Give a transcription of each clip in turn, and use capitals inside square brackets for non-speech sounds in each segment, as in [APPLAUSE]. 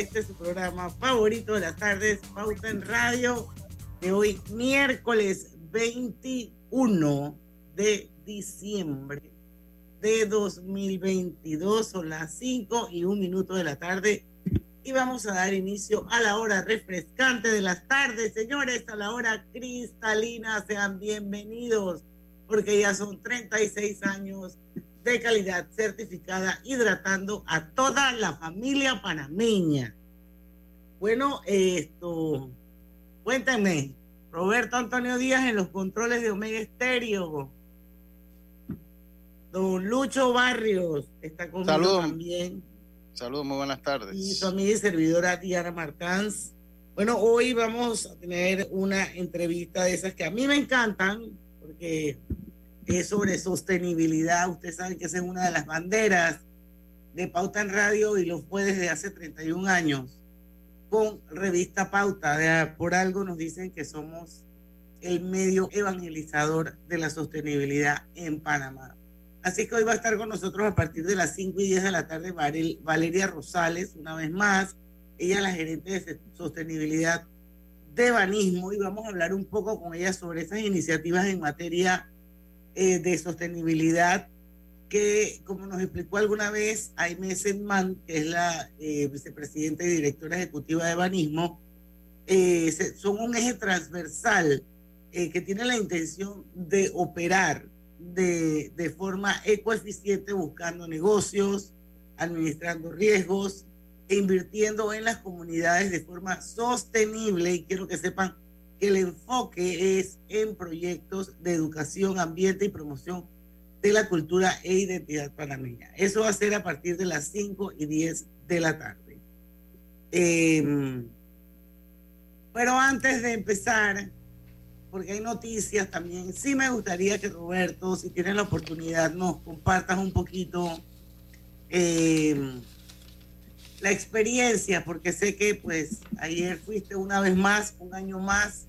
Este su programa favorito de las tardes, Pauta en Radio, de hoy miércoles 21 de diciembre de 2022, son las 5 y un minuto de la tarde y vamos a dar inicio a la hora refrescante de las tardes, señores, a la hora cristalina, sean bienvenidos, porque ya son 36 años de calidad certificada hidratando a toda la familia panameña. Bueno, esto, cuéntame, Roberto Antonio Díaz en los controles de Omega Estéreo. Don Lucho Barrios está conmigo también. Saludos, muy buenas tardes. Y su amiga y servidora Diana Martans. Bueno, hoy vamos a tener una entrevista de esas que a mí me encantan, porque es sobre sostenibilidad. Usted sabe que esa es una de las banderas de Pauta en Radio y lo fue desde hace 31 años con Revista Pauta. Por algo nos dicen que somos el medio evangelizador de la sostenibilidad en Panamá. Así que hoy va a estar con nosotros a partir de las 5 y 10 de la tarde Valeria Rosales, una vez más. Ella es la gerente de sostenibilidad de Banismo y vamos a hablar un poco con ella sobre esas iniciativas en materia eh, de sostenibilidad que, como nos explicó alguna vez Aime Sedman, que es la eh, vicepresidenta y directora ejecutiva de Banismo, eh, son un eje transversal que tiene la intención de operar de, de forma ecoeficiente buscando negocios, administrando riesgos e invirtiendo en las comunidades de forma sostenible. Y quiero que sepan el enfoque es en proyectos de educación, ambiente y promoción de la cultura e identidad panameña. Eso va a ser a partir de las 5 y 10 de la tarde. Em, pero antes de empezar, porque hay noticias también, sí me gustaría que Roberto, si tienes la oportunidad, nos compartas un poquito eh, la experiencia, porque sé que pues ayer fuiste una vez más, un año más,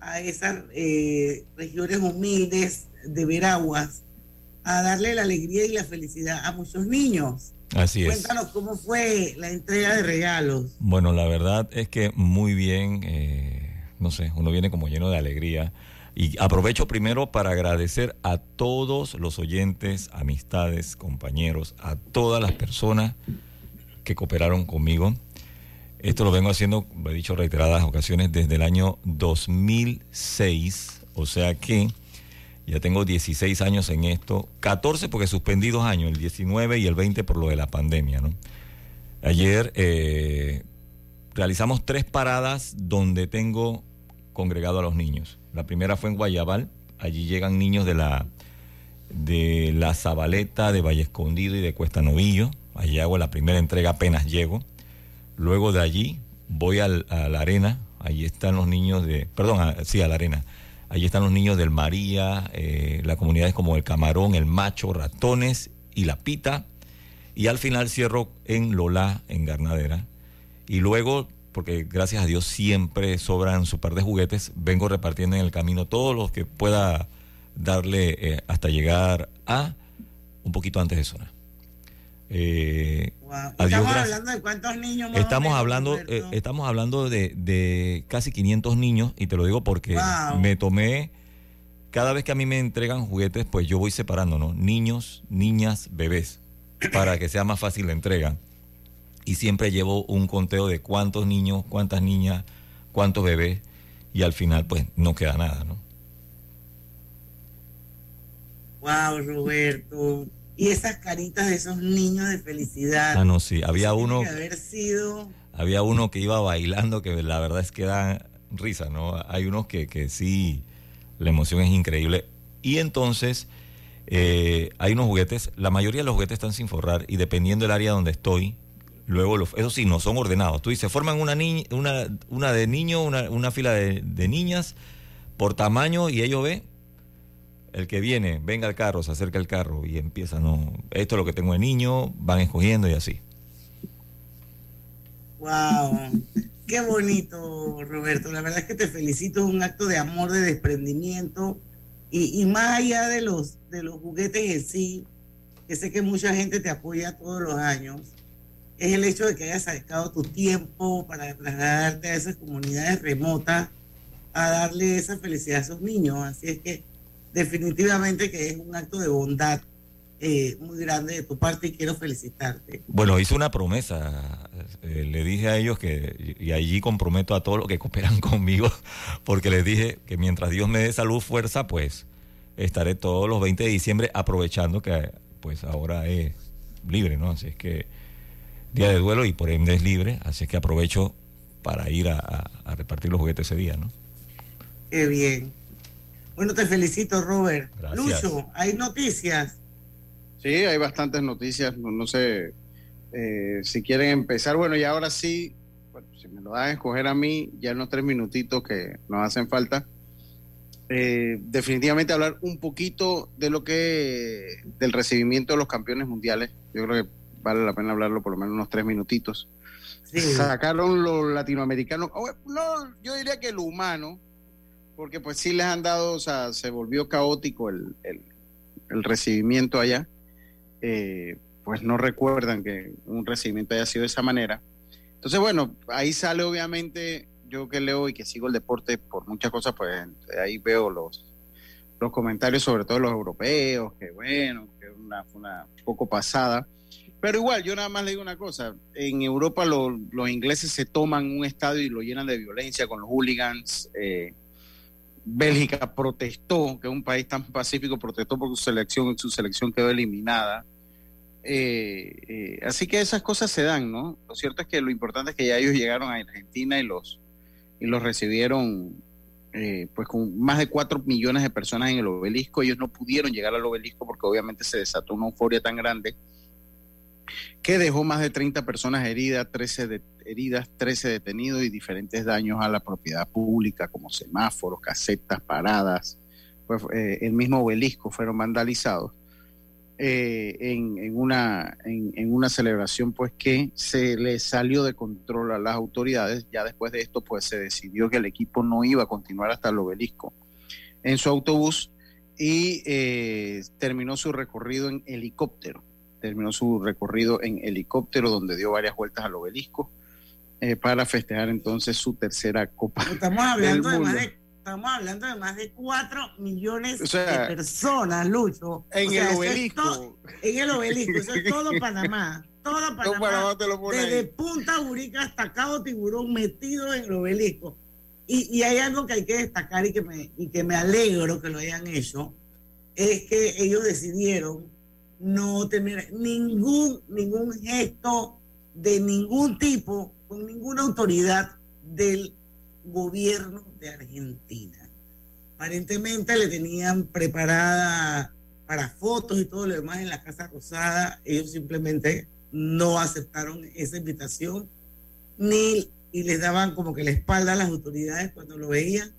a esas eh, regiones humildes de Veraguas, a darle la alegría y la felicidad a muchos niños. Así es. Cuéntanos cómo fue la entrega de regalos. Bueno, la verdad es que muy bien, eh, no sé, uno viene como lleno de alegría. Y aprovecho primero para agradecer a todos los oyentes, amistades, compañeros, a todas las personas que cooperaron conmigo. Esto lo vengo haciendo, lo he dicho reiteradas ocasiones, desde el año 2006, o sea que ya tengo 16 años en esto, 14 porque suspendí dos años, el 19 y el 20 por lo de la pandemia. ¿no? Ayer eh, realizamos tres paradas donde tengo congregado a los niños. La primera fue en Guayabal, allí llegan niños de la, de la Zabaleta, de Valle Escondido y de Cuesta Novillo Allí hago la primera entrega apenas llego. Luego de allí voy a la arena. Allí están los niños de. Perdón, sí, a la arena. Allí están los niños del María, eh, las comunidades como el Camarón, el Macho, Ratones y la Pita. Y al final cierro en Lola, en Garnadera. Y luego, porque gracias a Dios siempre sobran su par de juguetes, vengo repartiendo en el camino todos los que pueda darle eh, hasta llegar a un poquito antes de zona. Eh, estamos hablando de cuántos niños. estamos hablando, eh, estamos hablando de, casi 500 niños y te lo digo porque me tomé cada vez que a mí me entregan juguetes, pues yo voy separando, ¿no? Niños, niñas, bebés, para que sea más fácil la entrega. Y siempre llevo un conteo de cuántos niños, cuántas niñas, cuántos bebés, y al final, pues no queda nada, ¿no? Wow, Roberto. Y esas caritas de esos niños de felicidad. Ah, no, sí. Había uno. Que haber sido. Había uno que iba bailando que la verdad es que da risa, ¿no? Hay unos que, que sí la emoción es increíble. Y entonces eh, hay unos juguetes, la mayoría de los juguetes están sin forrar y dependiendo del área donde estoy, luego los, eso sí, no son ordenados. Tú dices, forman una, niña, una, una de niños, una, una, fila de, niñas por tamaño y ellos ven, el que viene, venga al carro, se acerca al carro y empieza, no, esto es lo que tengo de niño, van escogiendo y así. Wow. Qué bonito, Roberto. La verdad es que te felicito. Es un acto de amor, de desprendimiento. Y, más allá de los, de los juguetes en sí, que sé que mucha gente te apoya todos los años, es el hecho de que hayas sacado tu tiempo para trasladarte a esas comunidades remotas a darle esa felicidad a esos niños. Así es que definitivamente que es un acto de bondad eh, muy grande de tu parte y quiero felicitarte. Bueno, hice una promesa. Eh, le dije a ellos que, y allí comprometo a todos los que cooperan [LAUGHS] conmigo, porque les dije que mientras Dios me dé salud, fuerza, pues estaré todos los 20 de diciembre aprovechando que pues ahora es libre, ¿no? Así es que día de duelo y por ende es libre, así es que aprovecho para ir a, repartir los juguetes ese día, ¿no? Qué bien. Bueno, te felicito, Robert. Lucho, hay noticias. Sí, hay bastantes noticias, no, sé eh, si quieren empezar. Bueno, y ahora sí, si me lo dan a escoger a mí, ya en los tres minutitos que nos hacen falta, eh, definitivamente hablar un poquito de lo que, del recibimiento de los campeones mundiales. Yo creo que vale la pena hablarlo por lo menos unos tres minutitos. Sacaron los latinoamericanos, no, yo diría que lo humano, porque pues sí les han dado, o sea, se volvió caótico el, el recibimiento allá. Eh, pues no recuerdan que un recibimiento haya sido de esa manera. Entonces, bueno, ahí sale obviamente, yo que leo y que sigo el deporte por muchas cosas, pues ahí veo los, los comentarios, sobre todo los europeos, que bueno, que una, una poco pasada. Pero igual, yo nada más le digo una cosa, en Europa los ingleses se toman un estadio y lo llenan de violencia con los hooligans. Eh, Bélgica protestó, que es un país tan pacífico, protestó porque su selección, su selección quedó eliminada. Eh, eh, así que esas cosas se dan, ¿no? Lo cierto es que lo importante es que ya ellos llegaron a Argentina y los, y los recibieron eh, pues con más de cuatro millones de personas en el obelisco. Ellos no pudieron llegar al obelisco porque obviamente se desató una euforia tan grande que dejó más de 30 personas heridas, 13 de, heridas, 13 detenidos y diferentes daños a la propiedad pública como semáforos, casetas, paradas. Pues, eh, el mismo obelisco fueron vandalizados eh, en, una, en, una celebración pues que se le salió de control a las autoridades. Ya después de esto pues se decidió que el equipo no iba a continuar hasta el obelisco en su autobús y eh, terminó su recorrido en helicóptero terminó su recorrido en helicóptero, donde dio varias vueltas al obelisco eh, para festejar entonces su tercera Copa. Estamos hablando, De, más de, estamos hablando de más de 4 millones de personas, Lucho. En el obelisco. en el obelisco, eso es todo [LAUGHS] Panamá. Todo Panamá. desde Punta Urica hasta Cabo Tiburón metido en el obelisco. Y, y, hay algo que hay que destacar y que, me, y que me alegro que lo hayan hecho, es que ellos decidieron no tener ningún, ningún gesto de ningún tipo con ninguna autoridad del gobierno de Argentina. Aparentemente le tenían preparada para fotos y todo lo demás en la Casa Rosada. Ellos simplemente no aceptaron esa invitación ni y les daban como que la espalda a las autoridades cuando lo veían.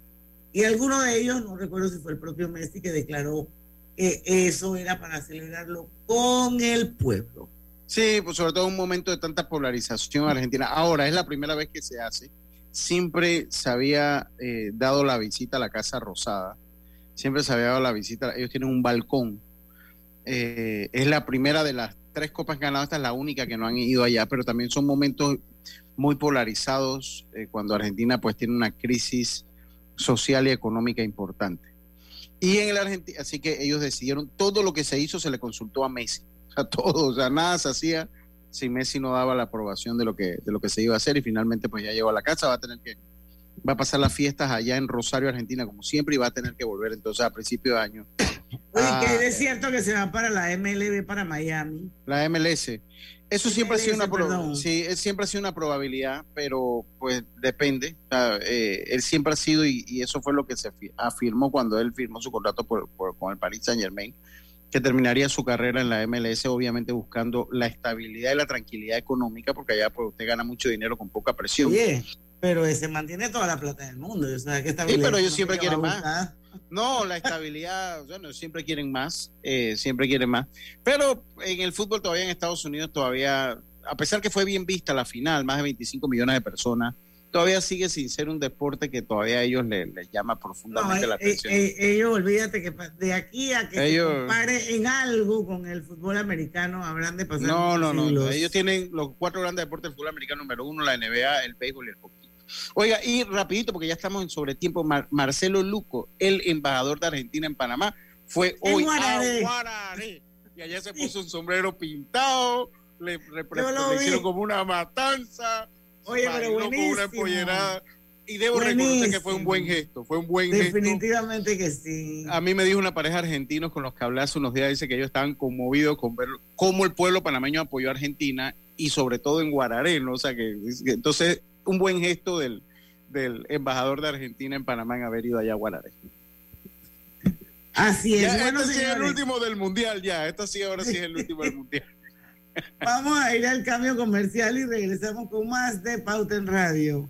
Y alguno de ellos, no recuerdo si fue el propio Messi, que declaró que eso era para celebrarlo con el pueblo. Sí, pues sobre todo en un momento de tanta polarización en Argentina. Ahora es la primera vez que se hace. Siempre se había eh, dado la visita a la Casa Rosada. Siempre se había dado la visita. Ellos tienen un balcón. Eh, es la primera de las tres copas ganadas, esta es la única que no han ido allá, pero también son momentos muy polarizados eh, cuando Argentina pues tiene una crisis social y económica importante. Y en el Argentina, así que ellos decidieron, todo lo que se hizo se le consultó a Messi, sea, todo, o sea, nada se hacía si Messi no daba la aprobación de lo que, de lo que se iba a hacer y finalmente pues ya llegó a la casa, va a tener que, va a pasar las fiestas allá en Rosario, Argentina, como siempre, y va a tener que volver entonces a principio de año. Oye, Ah, que es cierto que se va para la MLB para Miami. La MLS. Eso siempre ha sido una MLS, perdón. sí, es- siempre ha sido una probabilidad, pero pues depende. O sea, eh, él siempre ha sido y, y eso fue lo que se fi- afirmó cuando él firmó su contrato por- por- con el Paris Saint Germain, que terminaría su carrera en la MLS, obviamente buscando la estabilidad y la tranquilidad económica, porque allá pues usted gana mucho dinero con poca presión. Oye, pero se mantiene toda la plata del mundo. O sea, que Sí, pero ellos siempre quieren quieren más. No, la estabilidad, [LAUGHS] bueno, siempre quieren más, eh, siempre quieren más. Pero en el fútbol todavía en Estados Unidos todavía, a pesar que fue bien vista la final, más de 25 millones de personas, todavía sigue sin ser un deporte que todavía a ellos les, les llama No, profundamente la eh, atención. eh, ellos, olvídate que de aquí a que Ellos- se compare en algo con el fútbol americano, habrán de pasar. no, no, no, ellos tienen los cuatro grandes deportes del fútbol americano número uno, la NBA, el béisbol y el hockey. Oiga, y rapidito, porque ya estamos en sobretiempo, Mar- Marcelo Luco, el embajador de Argentina en Panamá, fue hoy Guararé. a Guararé. Y allá se puso un sombrero pintado, le, hicieron vi. como una matanza, Oye, pero una buenísimo. Y debo reconocer que fue un buen gesto, fue un buen gesto. Definitivamente que sí. A mí me dijo una pareja argentinos con los que hablé hace unos días, dice que ellos estaban conmovidos con ver cómo el pueblo panameño apoyó a Argentina y sobre todo en Guararé, ¿no? O sea que, entonces un buen gesto del, del embajador de Argentina en Panamá en haber ido allá a Guararé. Así es. Ya, bueno, este sí es el último del mundial, ya, esto sí ahora sí es el último del mundial. Vamos a ir al cambio comercial y regresamos con más de Pauta en Radio.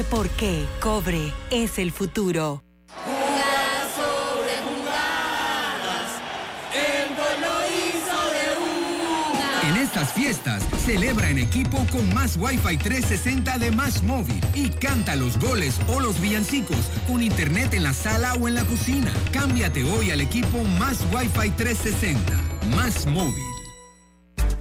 por qué Cobre es el futuro. En estas fiestas, celebra en equipo con más Wi-Fi 360 de Más Móvil y canta los goles o los villancicos con internet en la sala o en la cocina. Cámbiate hoy al equipo Más Wi-Fi 360. Más Móvil.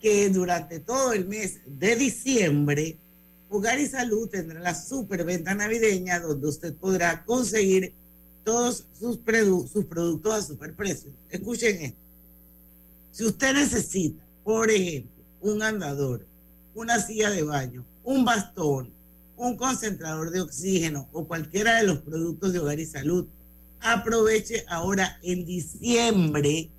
que durante todo el mes de diciembre, Hogar y Salud tendrá la superventa navideña donde usted podrá conseguir todos sus, produ- sus productos a superprecio. Escuchen esto. Si usted necesita, por ejemplo, un andador, una silla de baño, un bastón, un concentrador de oxígeno o cualquiera de los productos de hogar y salud, aproveche ahora en diciembre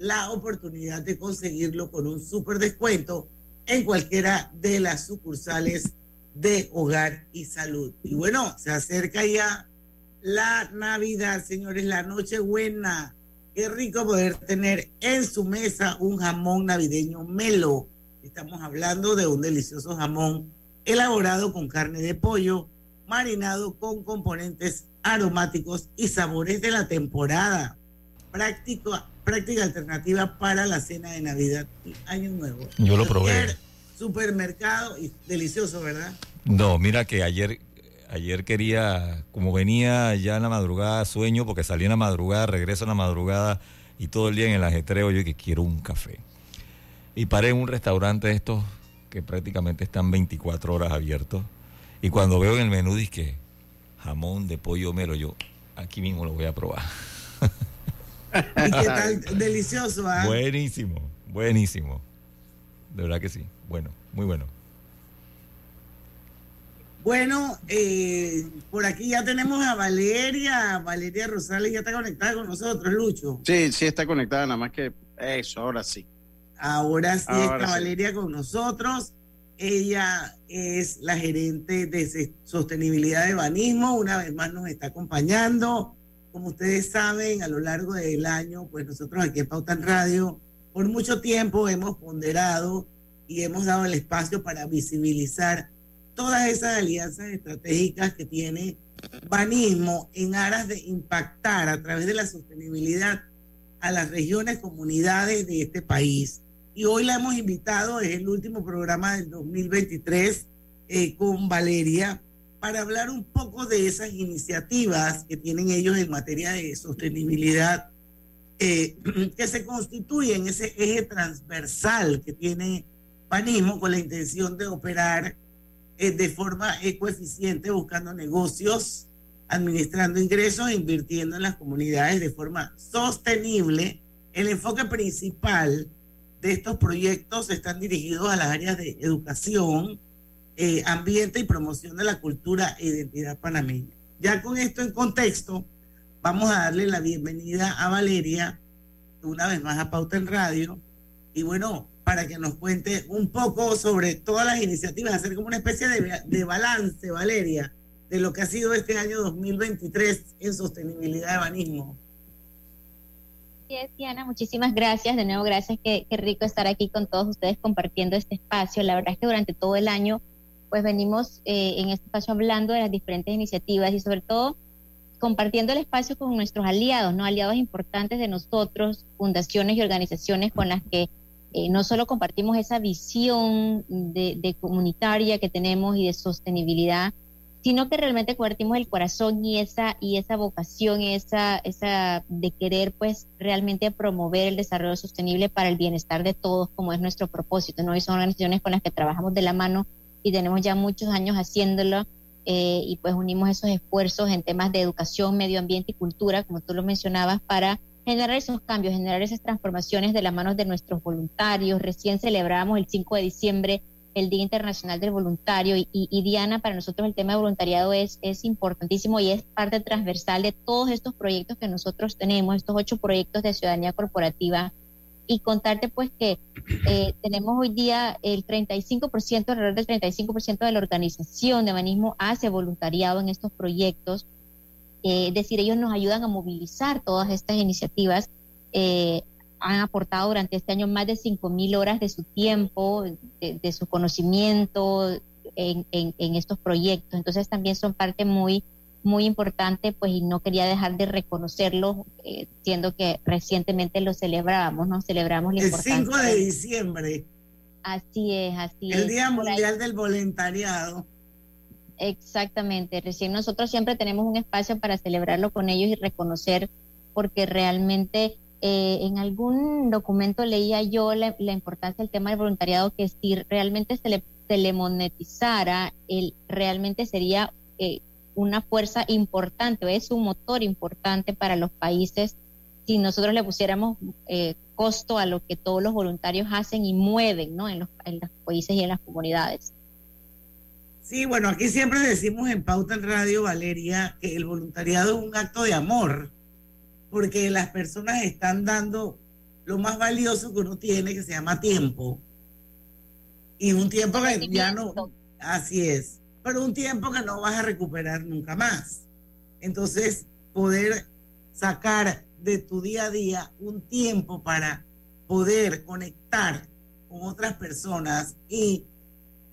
la oportunidad de conseguirlo con un super descuento en cualquiera de las sucursales de hogar y salud. Y bueno, se acerca ya la Navidad, señores, la Nochebuena. Qué rico poder tener en su mesa un jamón navideño melo. Estamos hablando de un delicioso jamón elaborado con carne de pollo, marinado con componentes aromáticos y sabores de la temporada. Práctico, práctica alternativa para la cena de Navidad y Año Nuevo. Yo lo probé. Supermercado y delicioso, ¿verdad? No, mira que ayer ayer quería, como venía ya en la madrugada, sueño, porque salí en la madrugada, regreso en la madrugada y todo el día en el ajetreo, yo que quiero un café. Y paré en un restaurante de estos que prácticamente están 24 horas abiertos. Y cuando veo en el menú, que jamón de pollo melo, yo aquí mismo lo voy a probar. ¿Y qué tal? [LAUGHS] Delicioso, ¿ah? Buenísimo, buenísimo. De verdad que sí. Bueno, muy bueno. Bueno, eh, por aquí ya tenemos a Valeria. Valeria Rosales ya está conectada con nosotros, Lucho. Sí, sí está conectada, nada más que eso, ahora sí. Ahora sí está Valeria con nosotros. Ella es la gerente de sostenibilidad de Banismo. Una vez más nos está acompañando. Como ustedes saben, a lo largo del año, pues nosotros aquí en Pauta en Radio, por mucho tiempo hemos ponderado y hemos dado el espacio para visibilizar todas esas alianzas estratégicas que tiene Banismo en aras de impactar a través de la sostenibilidad a las regiones, comunidades de este país. Y hoy la hemos invitado, es el último programa del 2023 eh, con Valeria, para hablar un poco de esas iniciativas que tienen ellos en materia de sostenibilidad, eh, [CLEARS THROAT] que se constituyen ese eje transversal que tiene Banismo con la intención de operar eh, de forma ecoeficiente, buscando negocios, administrando ingresos invirtiendo en las comunidades de forma sostenible. El enfoque principal de estos proyectos están dirigidos a las áreas de educación, eh, ambiente y promoción de la cultura e identidad panameña. Ya con esto en contexto, vamos a darle la bienvenida a Valeria, una vez más a Pauta en Radio. Y bueno, para que nos cuente un poco sobre todas las iniciativas, hacer como una especie de, balance, Valeria, de lo que ha sido este año 2023 en sostenibilidad de banismo. Diana, muchísimas gracias. De nuevo, gracias. Qué, rico estar aquí con todos ustedes compartiendo este espacio. La verdad es que durante todo el año, pues venimos eh, en este espacio hablando de las diferentes iniciativas y sobre todo compartiendo el espacio con nuestros aliados, ¿no? Aliados importantes de nosotros, fundaciones y organizaciones con las que eh, no solo compartimos esa visión de, comunitaria que tenemos y de sostenibilidad, sino que realmente compartimos el corazón y esa y esa vocación, esa esa de querer pues realmente promover el desarrollo sostenible para el bienestar de todos, como es nuestro propósito, ¿no? Y son organizaciones con las que trabajamos de la mano y tenemos ya muchos años haciéndolo eh, y pues unimos esos esfuerzos en temas de educación, medio ambiente y cultura, como tú lo mencionabas, para generar esos cambios, generar esas transformaciones de las manos de nuestros voluntarios. Recién celebramos el 5 de diciembre el Día Internacional del Voluntario y, Diana, para nosotros el tema de voluntariado es, es importantísimo y es parte transversal de todos estos proyectos que nosotros tenemos, estos ocho proyectos de ciudadanía corporativa. Y contarte pues que eh, tenemos hoy día el 35%, alrededor del 35% de la organización de Banismo hace voluntariado en estos proyectos eh, es decir, ellos nos ayudan a movilizar todas estas iniciativas. Eh, han aportado durante este año más de 5.000 horas de su tiempo, de, su conocimiento en, estos proyectos. Entonces también son parte muy, muy importante, pues, y no quería dejar de reconocerlo, eh, siendo que recientemente lo celebrábamos, ¿no? Celebramos la El 5 de diciembre. Así es, así es. El Día Mundial del Voluntariado. Exactamente, recién nosotros siempre tenemos un espacio para celebrarlo con ellos y reconocer, porque realmente eh, en algún documento leía yo la, importancia del tema del voluntariado, que si realmente se le, se le monetizara, el, realmente sería eh, una fuerza importante, es un motor importante para los países si nosotros le pusiéramos eh, costo a lo que todos los voluntarios hacen y mueven ¿no? en, los, en los países y en las comunidades. Sí, bueno, aquí siempre decimos en Pauta en Radio, Valeria, que el voluntariado es un acto de amor, porque las personas están dando lo más valioso que uno tiene, que se llama tiempo. Y un tiempo que ya no, así es, pero un tiempo que no vas a recuperar nunca más. Entonces, poder sacar de tu día a día un tiempo para poder conectar con otras personas y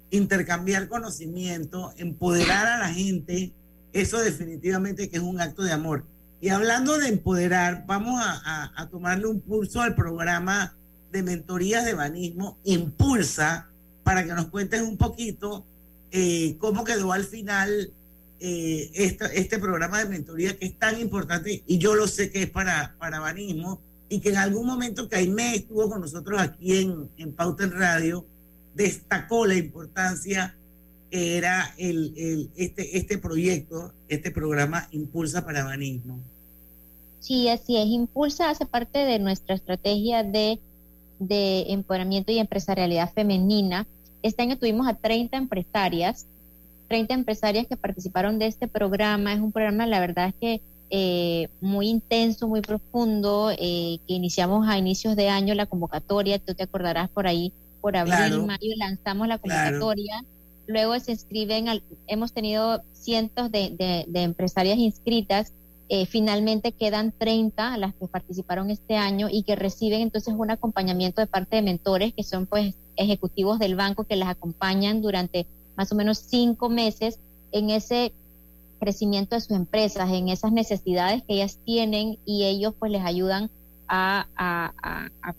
intercambiar conocimiento, empoderar a la gente, eso definitivamente que es un acto de amor. Y hablando de empoderar, vamos a, tomarle un pulso al programa de mentorías de banismo, Impulsa, para que nos cuentes un poquito eh, cómo quedó al final eh, este programa de mentoría que es tan importante y yo lo sé que es para, para banismo y que en algún momento Caimé estuvo con nosotros aquí en, en Pauta en Radio, destacó la importancia que era el, este, este proyecto, este programa Impulsa para Banismo. Sí, así es. Impulsa hace parte de nuestra estrategia de, de empoderamiento y empresarialidad femenina. Este año tuvimos a 30 empresarias, 30 empresarias que participaron de este programa. Es un programa, la verdad es que eh, muy intenso, muy profundo, eh, que iniciamos a inicios de año la convocatoria, tú te acordarás por ahí, por abril, mayo lanzamos la convocatoria, luego se inscriben, hemos tenido cientos de, empresarias inscritas, eh, finalmente quedan 30 las que participaron este año y que reciben entonces un acompañamiento de parte de mentores que son pues ejecutivos del banco que las acompañan durante más o menos cinco meses en ese crecimiento de sus empresas, en esas necesidades que ellas tienen y ellos pues les ayudan a,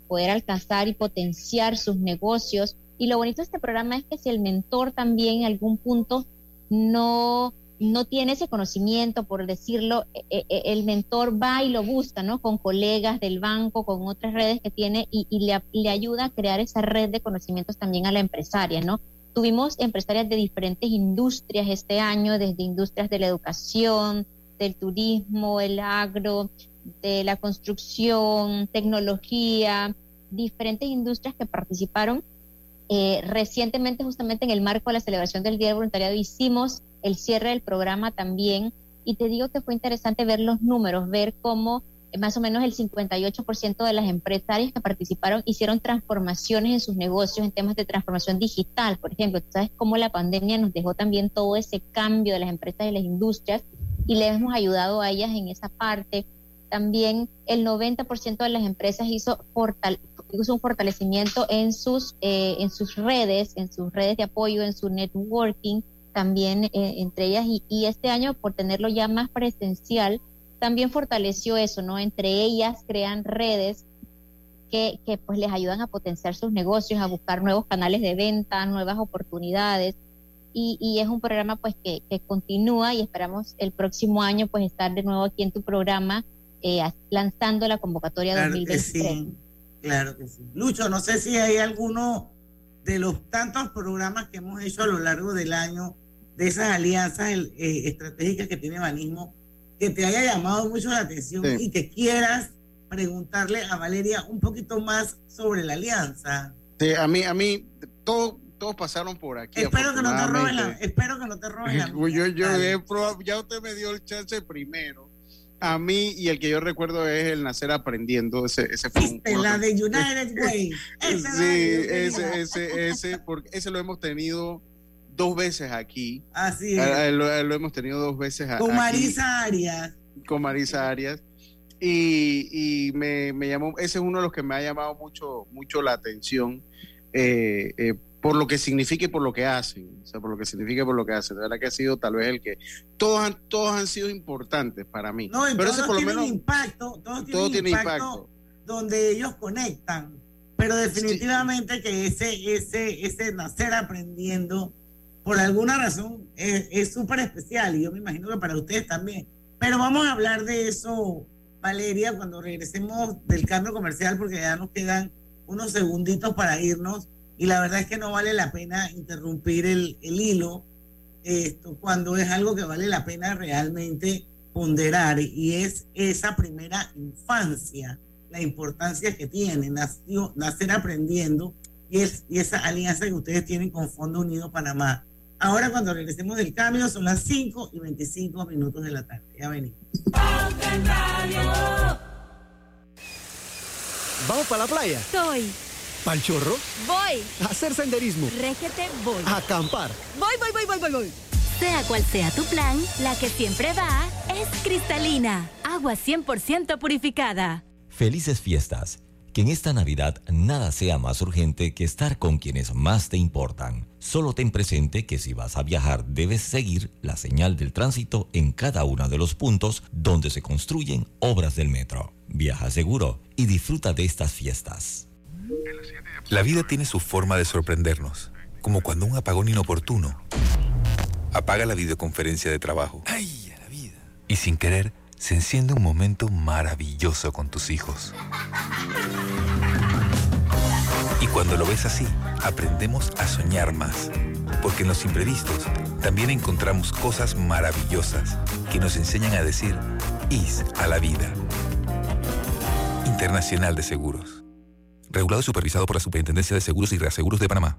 poder alcanzar y potenciar sus negocios. Y lo bonito de este programa es que si el mentor también en algún punto no, no tiene ese conocimiento, por decirlo, e, e, e, el mentor va y lo busca, ¿no? Con colegas del banco, con otras redes que tiene y, le, ayuda a crear esa red de conocimientos también a la empresaria, ¿no? Tuvimos empresarias de diferentes industrias este año, desde industrias de la educación, del turismo, el agro, de la construcción, tecnología, diferentes industrias que participaron. Eh, recientemente, justamente en el marco de la celebración del Día del Voluntariado, hicimos el cierre del programa también y te digo que fue interesante ver los números, ver cómo más o menos el 58% de las empresarias que participaron hicieron transformaciones en sus negocios en temas de transformación digital. Por ejemplo, tú sabes cómo la pandemia nos dejó también todo ese cambio de las empresas y las industrias y le hemos ayudado a ellas en esa parte. También el 90% de las empresas hizo, un fortalecimiento en sus, eh, en sus redes, en sus redes de apoyo, en su networking, también eh, entre ellas. y este año, por tenerlo ya más presencial, también fortaleció eso, ¿no? Entre ellas crean redes que, que, pues les ayudan a potenciar sus negocios, a buscar nuevos canales de venta, nuevas oportunidades. Y, y es un programa pues que, que, continúa y esperamos el próximo año pues estar de nuevo aquí en tu programa eh, lanzando la convocatoria claro 2023. Que sí, claro que sí. Lucho, no sé si hay alguno de los tantos programas que hemos hecho a lo largo del año, de esas alianzas eh, estratégicas que tiene Banismo, que te haya llamado mucho la atención y que quieras preguntarle a Valeria un poquito más sobre la alianza. Sí, a mí, a mí, todo, todos pasaron por aquí. Espero que no te roben la, espero que no te roben la [LAUGHS] yo, yo he probado, ya usted me dio el chance primero. A mí, y el que yo recuerdo es el nacer aprendiendo. Ese, ese fue la de United [LAUGHS] Way. sí, ese, ese, ese, porque ese lo hemos tenido dos veces aquí. Así es. Lo, hemos tenido dos veces aquí. Con Marisa Arias. Con Marisa Arias. Y, me, llamó, ese es uno de los que me ha llamado mucho, mucho la atención eh, eh, por lo que significa y por lo que hacen, o sea, por lo que significa y por lo que hacen. De verdad que ha sido tal vez el que todos han, todos han sido importantes para mí. No, pero ese por lo menos impacto, todos tienen todo tiene impacto, donde ellos conectan. Pero definitivamente que ese, ese, ese nacer aprendiendo por alguna razón es súper especial y yo me imagino que para ustedes también. Pero vamos a hablar de eso, Valeria, cuando regresemos del cambio comercial, porque ya nos quedan unos segunditos para irnos y la verdad es que no vale la pena interrumpir el, el hilo esto, cuando es algo que vale la pena realmente ponderar y es esa primera infancia, la importancia que tiene, nació, nacer aprendiendo y, es, y esa alianza que ustedes tienen con Fondo Unido Panamá Ahora cuando regresemos del cambio son las 5 y 25 minutos de la tarde. Ya venimos. ¿Vamos para la playa? Estoy. ¿Pal chorro? Voy. A hacer senderismo. Régete, voy. A acampar. Voy, voy, voy, voy, voy, voy. Sea cual sea tu plan, la que siempre va es cristalina. Agua 100% purificada. Felices fiestas. Que en esta Navidad nada sea más urgente que estar con quienes más te importan. Solo ten presente que si vas a viajar debes seguir la señal del tránsito en cada uno de los puntos donde se construyen obras del metro. Viaja seguro y disfruta de estas fiestas. La vida tiene su forma de sorprendernos, como cuando un apagón inoportuno apaga la videoconferencia de trabajo. ¡Ay, a la vida! Y sin querer, se enciende un momento maravilloso con tus hijos. Y cuando lo ves así, aprendemos a soñar más. Porque en los imprevistos también encontramos cosas maravillosas que nos enseñan a decir IS a la vida. Internacional de Seguros. Regulado y supervisado por la Superintendencia de Seguros y Reaseguros de Panamá.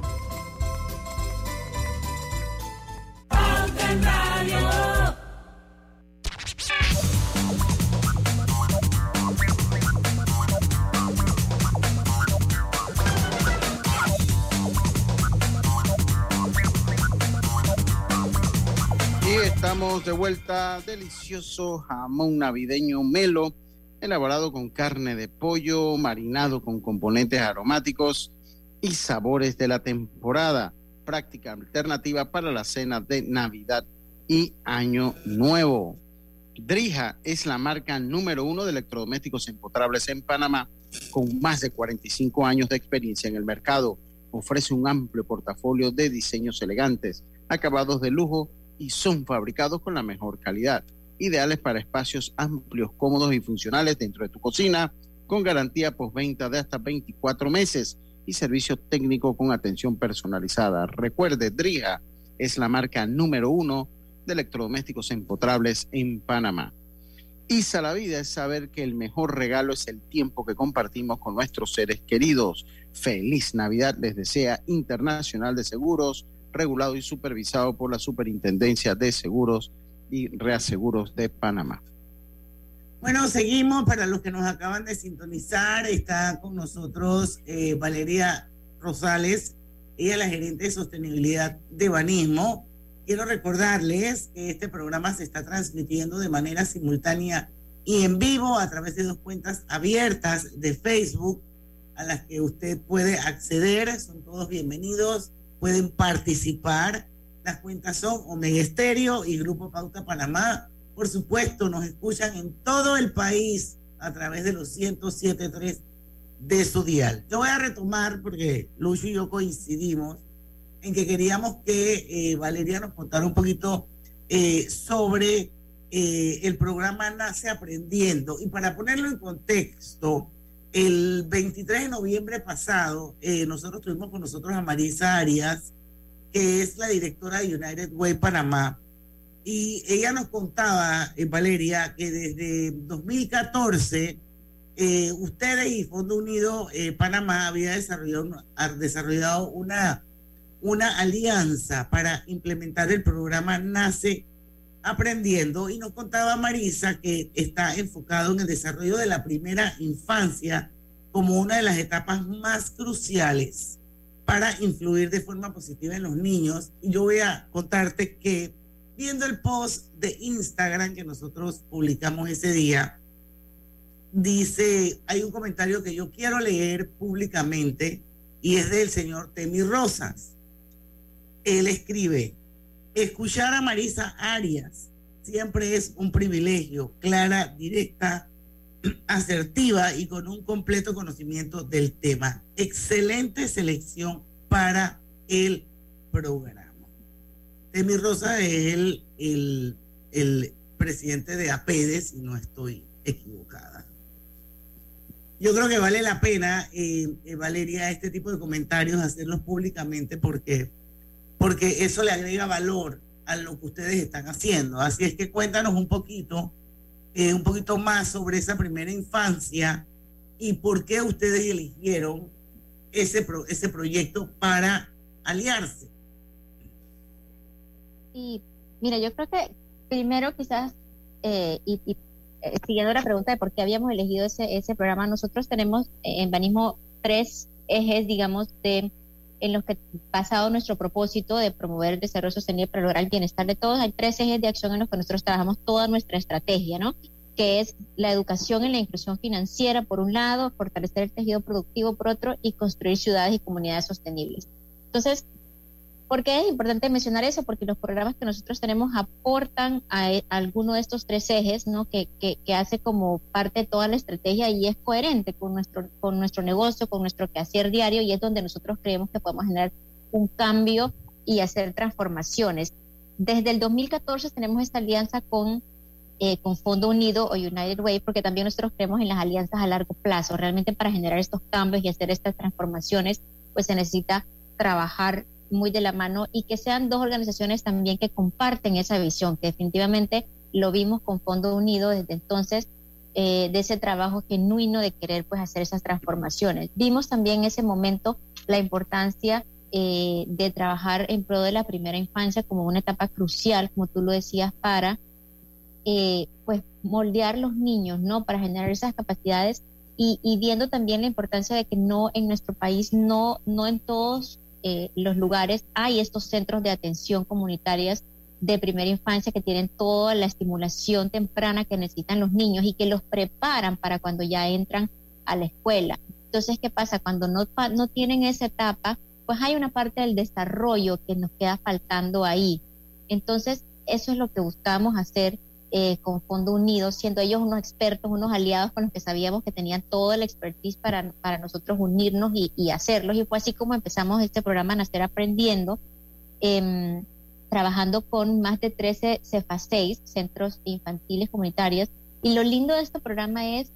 De vuelta. Delicioso jamón navideño melo, elaborado con carne de pollo, marinado con componentes aromáticos y sabores de la temporada. Práctica alternativa para la cena de Navidad y Año Nuevo. Drija es la marca número uno de electrodomésticos empotrables en Panamá, con más de 45 años de experiencia en el mercado. Ofrece un amplio portafolio de diseños elegantes, acabados de lujo y son fabricados con la mejor calidad, ideales para espacios amplios, cómodos y funcionales dentro de tu cocina, con garantía postventa de hasta 24 meses y servicio técnico con atención personalizada. Recuerde, Drija es la marca número uno de electrodomésticos empotrables en Panamá. Isa la vida es saber que el mejor regalo es el tiempo que compartimos con nuestros seres queridos. Feliz Navidad les desea Internacional de Seguros, regulado y supervisado por la Superintendencia de Seguros y Reaseguros de Panamá. Bueno, seguimos. Para los que nos acaban de sintonizar, está con nosotros eh, Valeria Rosales, ella es la gerente de sostenibilidad de Banismo. Quiero recordarles que este programa se está transmitiendo de manera simultánea y en vivo a través de dos cuentas abiertas de Facebook a las que usted puede acceder. Son todos bienvenidos, pueden participar. Las cuentas son Omega Estéreo y Grupo Pauta Panamá. Por supuesto, nos escuchan en todo el país a través de los 107.3 de su dial. Yo voy a retomar porque Lucho y yo coincidimos en que queríamos que eh, Valeria nos contara un poquito eh, sobre eh, el programa Nace Aprendiendo. Y para ponerlo en contexto, el 23 de noviembre pasado, nosotros tuvimos con nosotros a Marisa Arias, que es la directora de United Way Panamá. Y ella nos contaba, Valeria, que desde 2014 ustedes y Fondo Unido Panamá había desarrollado, desarrollado una una alianza para implementar el programa Nace Aprendiendo y nos contaba Marisa que está enfocado en el desarrollo de la primera infancia como una de las etapas más cruciales para influir de forma positiva en los niños. Y yo voy a contarte que viendo el post de Instagram que nosotros publicamos ese día, dice, hay un comentario que yo quiero leer públicamente y es del señor Temi Rosas él escribe, escuchar a Marisa Arias siempre es un privilegio, clara, directa, [CLEARS THROAT] asertiva y con un completo conocimiento del tema. Excelente selección para el programa. Temi Rosa es el, el, el presidente de APEDES, si no estoy equivocada. Yo creo que vale la pena, eh, eh, Valeria, este tipo de comentarios, hacerlos públicamente porque, porque eso le agrega valor a lo que ustedes están haciendo. Así es que cuéntanos un poquito, eh, un poquito más sobre esa primera infancia y por qué ustedes eligieron ese, pro- ese proyecto para aliarse. Y mira, yo creo que primero quizás, eh, y, y, eh, siguiendo la pregunta de por qué habíamos elegido ese, ese programa, nosotros tenemos eh, en Banismo tres ejes, digamos, de en los que basado nuestro propósito de promover el desarrollo sostenible para lograr el bienestar de todos, hay tres ejes de acción en los que nosotros trabajamos toda nuestra estrategia, ¿no? Que es la educación en la inclusión financiera, por un lado, fortalecer el tejido productivo, por otro, y construir ciudades y comunidades sostenibles. Entonces, ¿Por qué es importante mencionar eso? Porque los programas que nosotros tenemos aportan a, a alguno de estos tres ejes, ¿no? Que, que, que hace como parte de toda la estrategia y es coherente con nuestro, con nuestro negocio, con nuestro quehacer diario y es donde nosotros creemos que podemos generar un cambio y hacer transformaciones. Desde el 2014 tenemos esta alianza con, eh, con Fondo Unido o United Way, porque también nosotros creemos en las alianzas a largo plazo. Realmente para generar estos cambios y hacer estas transformaciones, pues se necesita trabajar muy de la mano y que sean dos organizaciones también que comparten esa visión, que definitivamente lo vimos con Fondo Unido desde entonces, eh, de ese trabajo genuino de querer pues hacer esas transformaciones. Vimos también en ese momento la importancia eh, de trabajar en pro de la primera infancia como una etapa crucial, como tú lo decías, para eh, pues moldear los niños, ¿no? Para generar esas capacidades y, y viendo también la importancia de que no en nuestro país, no, no en todos eh, los lugares hay estos centros de atención comunitarias de primera infancia que tienen toda la estimulación temprana que necesitan los niños y que los preparan para cuando ya entran a la escuela. Entonces, ¿qué pasa? Cuando no, no tienen esa etapa, pues hay una parte del desarrollo que nos queda faltando ahí. Entonces, eso es lo que buscamos hacer eh, con Fondo Unido, siendo ellos unos expertos, unos aliados con los que sabíamos que tenían toda la expertise para, para nosotros unirnos y, y hacerlos. Y fue así como empezamos este programa Nacer Aprendiendo, em, trabajando con más de 13 CEFA 6, centros infantiles comunitarios. Y lo lindo de este programa es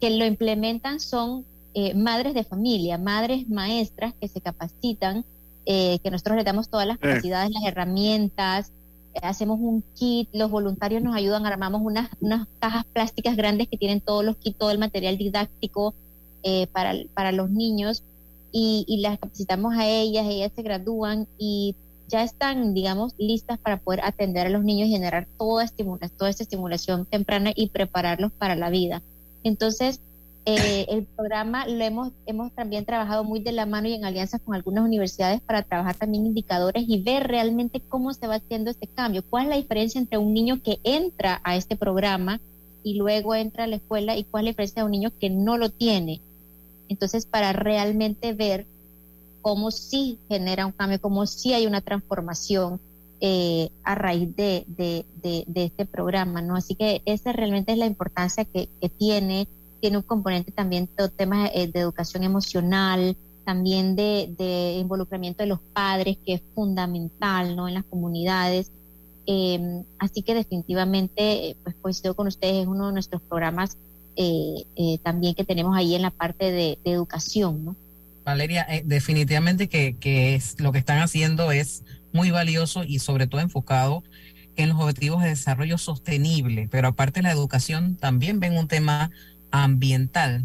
que lo implementan son eh, madres de familia, madres maestras que se capacitan, eh, que nosotros les damos todas las Eh. capacidades, las herramientas, eh, hacemos un kit, los voluntarios nos ayudan, armamos unas, unas cajas plásticas grandes que tienen todos los kits, todo el material didáctico eh, para, para los niños y, y las capacitamos a ellas, ellas se gradúan y ya están, digamos, listas para poder atender a los niños y generar toda, estimula, toda esta estimulación temprana y prepararlos para la vida. Entonces, eh, el programa lo hemos, hemos también trabajado muy de la mano y en alianzas con algunas universidades para trabajar también indicadores y ver realmente cómo se va haciendo este cambio, cuál es la diferencia entre un niño que entra a este programa y luego entra a la escuela y cuál es la diferencia de un niño que no lo tiene. Entonces, para realmente ver cómo sí genera un cambio, cómo sí hay una transformación eh, a raíz de, de, este programa, ¿no? Así que esa realmente es la importancia que tiene, tiene un componente también todo tema eh, de educación emocional, también de, de involucramiento de los padres, que es fundamental, ¿no? En las comunidades. Eh, así que definitivamente, eh, pues coincido con ustedes, es uno de nuestros programas eh, eh, también que tenemos ahí en la parte de, de educación, ¿no? Valeria, eh, definitivamente que, que es, lo que están haciendo es muy valioso y sobre todo enfocado en los objetivos de desarrollo sostenible, pero aparte de la educación también ven un tema ambiental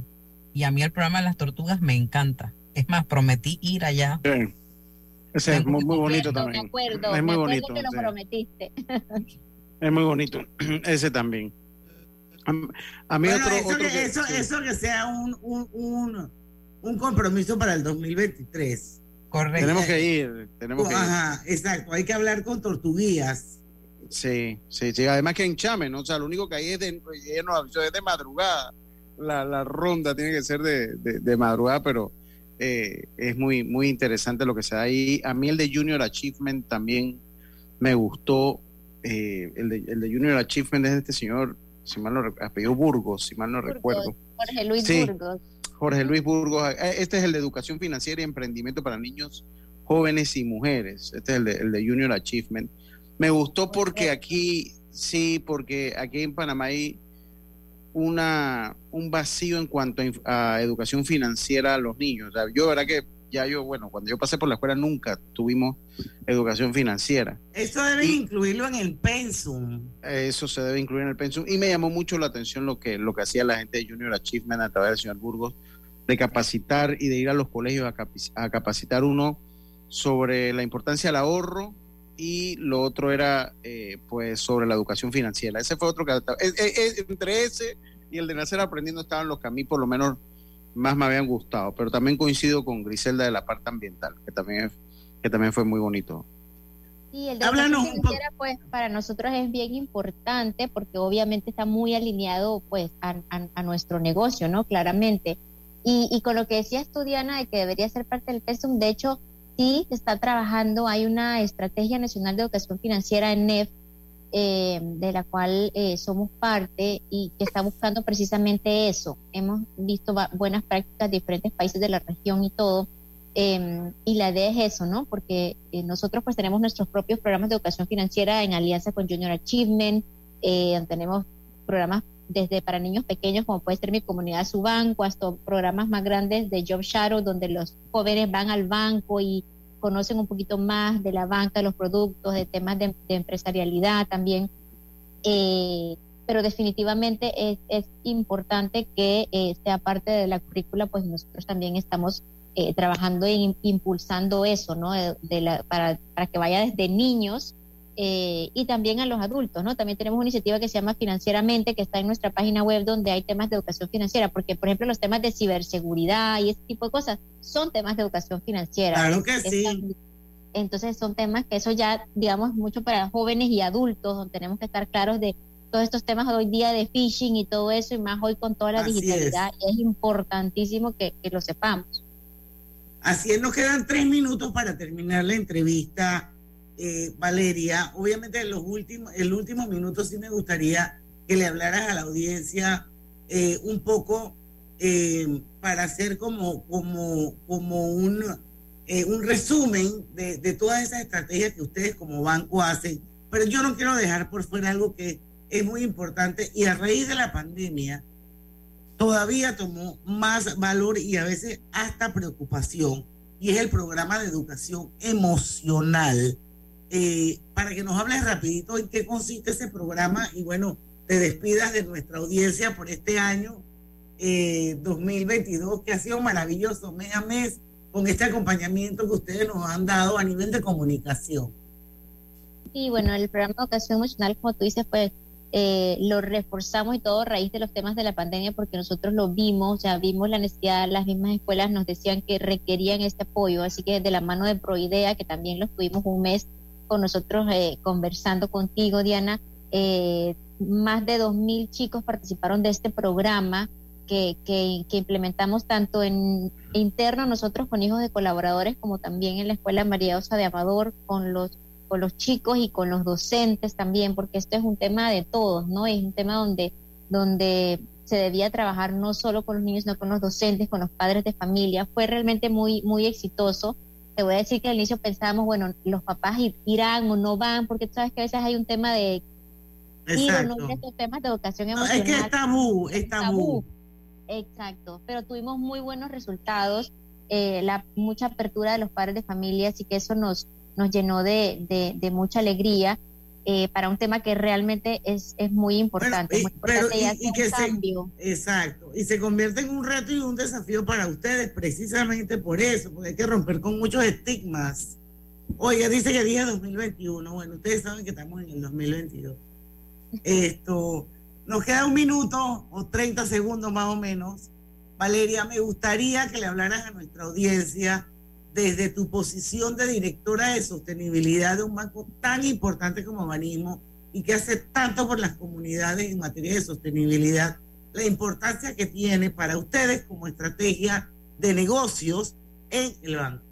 y a mí el programa de las tortugas me encanta. Es más, prometí ir allá. Ese es muy, muy bonito Me también. acuerdo, es muy acuerdo bonito. que lo sí. prometiste. Es muy bonito. [CLEARS THROAT] Ese también. A, a mí Bueno, otro, eso, otro que, que- eso, sí. eso que sea un, un, un, un compromiso para el 2023. Correcto. Tenemos que ir. Tenemos que ir. Ajá, exacto. Hay que hablar con tortuguías. Sí, sí, sí. Además que en Chame, ¿no? O sea, lo único que hay es de, es de madrugada. La, la ronda tiene que ser de, de, de madrugada, pero eh, es muy, muy interesante lo que se da ahí. A mí el de Junior Achievement también me gustó. eh, el, de, el de Junior Achievement es de este señor, si mal no apellido Burgos, si mal no recuerdo. Jorge Luis Sí. Burgos. Jorge Luis Burgos. eh, Este es el de educación financiera y emprendimiento para niños, jóvenes y mujeres. Este es el de, el de Junior Achievement. Me gustó porque aquí, sí, porque aquí en Panamá hay una, un vacío en cuanto a, educación financiera a los niños. O sea, yo, verdad que ya yo, bueno, cuando yo pasé por la escuela nunca tuvimos educación financiera. Eso deben incluirlo en el pensum. Eso se debe incluir en el pensum. Y me llamó mucho la atención lo que, lo que hacía la gente de Junior Achievement a través del señor Burgos, de capacitar y de ir a los colegios a capacitar uno sobre la importancia del ahorro y lo otro era eh, pues sobre la educación financiera. Ese fue otro que eh, eh, entre ese y el de nacer aprendiendo estaban los que a mí por lo menos más me habían gustado, pero también coincido con Griselda de la parte ambiental, que también, que también fue muy bonito. Sí, el de Háblanos educación un poco. financiera, pues para nosotros es bien importante porque obviamente está muy alineado pues a, a- a nuestro negocio, ¿no? Claramente. Y, y con lo que decías tú, Diana, de que debería ser parte del PESUM, de hecho, sí se está trabajando, hay una estrategia nacional de educación financiera en NEF, eh, de la cual eh, somos parte y que está buscando precisamente eso. Hemos visto buenas prácticas de diferentes países de la región y todo. Eh, y la idea es eso, ¿no? Porque eh, nosotros pues tenemos nuestros propios programas de educación financiera en alianza con Junior Achievement, eh, tenemos programas desde para niños pequeños como puede ser mi comunidad su banco, hasta programas más grandes de Job Shadow donde los jóvenes van al banco y conocen un poquito más de la banca, de los productos, de temas de, empresarialidad también. Eh, pero definitivamente es, es importante que eh, sea parte de la currícula, pues nosotros también estamos eh, trabajando en impulsando eso, ¿no? La, para, para que vaya desde niños eh, y también a los adultos, ¿no? También tenemos una iniciativa que se llama Financieramente, que está en nuestra página web, donde hay temas de educación financiera, porque, por ejemplo, los temas de ciberseguridad y ese tipo de cosas son temas de educación financiera. Claro que Es- sí. es- entonces son temas que eso ya, digamos, mucho para jóvenes y adultos, donde tenemos que estar claros de todos estos temas hoy día de phishing y todo eso, y más hoy con toda la Así digitalidad, y es importantísimo que, que lo sepamos. Así es, nos quedan tres minutos para terminar la entrevista, eh, Valeria. Obviamente, en los últimos, el último minuto sí me gustaría que le hablaras a la audiencia eh, un poco eh, para hacer como, como, como un, un resumen de, de todas esas estrategias que ustedes como banco hacen. Pero yo no quiero dejar por fuera algo que es muy importante y a raíz de la pandemia todavía tomó más valor y a veces hasta preocupación, y es el programa de educación emocional. Eh, para que nos hables rapidito en qué consiste ese programa y bueno, te despidas de nuestra audiencia por este año eh, 2022, que ha sido maravilloso mes a mes con este acompañamiento que ustedes nos han dado a nivel de comunicación. Sí, bueno, el programa de educación emocional, como tú dices, pues eh, lo reforzamos y todo a raíz de los temas de la pandemia porque nosotros lo vimos, ya vimos la necesidad, las mismas escuelas nos decían que requerían este apoyo, así que de la mano de Proidea, que también lo tuvimos un mes con nosotros eh, conversando contigo, Diana, eh, más de 2.000 chicos participaron de este programa que, que, implementamos tanto en interno nosotros con hijos de colaboradores como también en la Escuela María Osa de Amador con los con los chicos y con los docentes también, porque esto es un tema de todos, ¿no? Es un tema donde, donde se debía trabajar no solo con los niños, sino con los docentes, con los padres de familia. Fue realmente muy, muy exitoso. Te voy a decir que al inicio pensábamos, bueno, los papás ir- irán o no van, porque tú sabes que a veces hay un tema de ir o no ir a estos temas de educación No, emocional. es que es tabú, es tabú. Exacto, pero tuvimos muy buenos resultados, eh, la mucha apertura de los padres de familia, así que eso nos, nos llenó de, de, de mucha alegría eh, para un tema que realmente es, es muy importante. muy Pero importante y y, y un que se, cambio. exacto, y se convierte en un reto y un desafío para ustedes precisamente por eso, porque hay que romper con muchos estigmas. Oye, dice que día 2021, bueno, ustedes saben que estamos en el 2022. Esto, nos queda un minuto o 30 segundos más o menos. Valeria, me gustaría que le hablaras a nuestra audiencia desde tu posición de directora de sostenibilidad de un banco tan importante como Banismo y que hace tanto por las comunidades en materia de sostenibilidad, la importancia que tiene para ustedes como estrategia de negocios en el banco.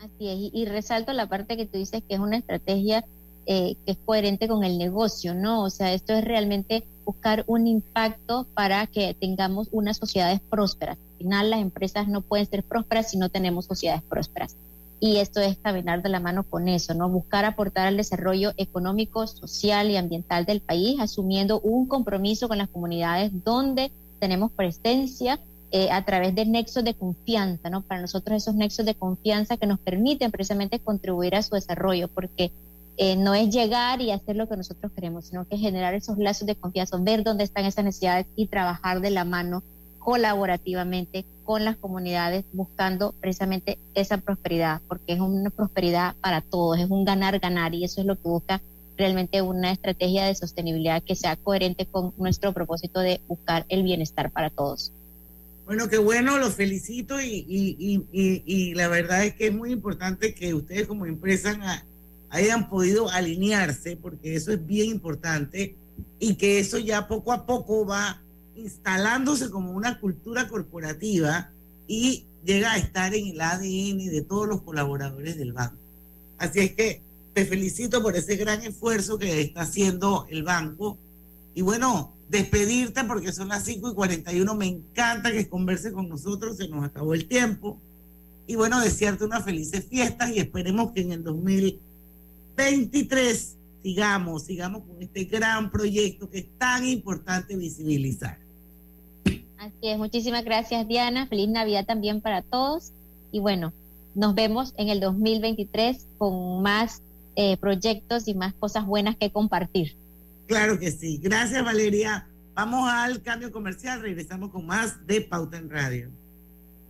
Así es, y, resalto la parte que tú dices que es una estrategia eh, que es coherente con el negocio, ¿no? O sea, esto es realmente buscar un impacto para que tengamos unas sociedades prósperas. Las empresas no pueden ser prósperas si no tenemos sociedades prósperas. Y esto es caminar de la mano con eso, ¿no? Buscar aportar al desarrollo económico, social y ambiental del país, asumiendo un compromiso con las comunidades donde tenemos presencia eh, a través de nexos de confianza, ¿no? Para nosotros esos nexos de confianza que nos permiten precisamente contribuir a su desarrollo, porque eh, no es llegar y hacer lo que nosotros queremos, sino que generar esos lazos de confianza, ver dónde están esas necesidades y trabajar de la mano colaborativamente con las comunidades buscando precisamente esa prosperidad, porque es una prosperidad para todos, es un ganar-ganar y eso es lo que busca realmente una estrategia de sostenibilidad que sea coherente con nuestro propósito de buscar el bienestar para todos. Bueno, qué bueno, los felicito y, y, y, y, la verdad es que es muy importante que ustedes como empresa hayan podido alinearse, porque eso es bien importante y que eso ya poco a poco va instalándose como una cultura corporativa y llega a estar en el ADN de todos los colaboradores del banco. Así es que te felicito por ese gran esfuerzo que está haciendo el banco. Y bueno, despedirte porque son las 5 y 41. Me encanta que converse con nosotros, se nos acabó el tiempo. Y bueno, desearte unas felices fiestas y esperemos que en el 2023 sigamos, sigamos con este gran proyecto que es tan importante visibilizar. Así es, muchísimas gracias Diana, feliz Navidad también para todos y bueno, nos vemos en el 2023 con más eh, proyectos y más cosas buenas que compartir. Claro que sí. Gracias, Valeria. Vamos al cambio comercial. Regresamos con más de Pauta en Radio.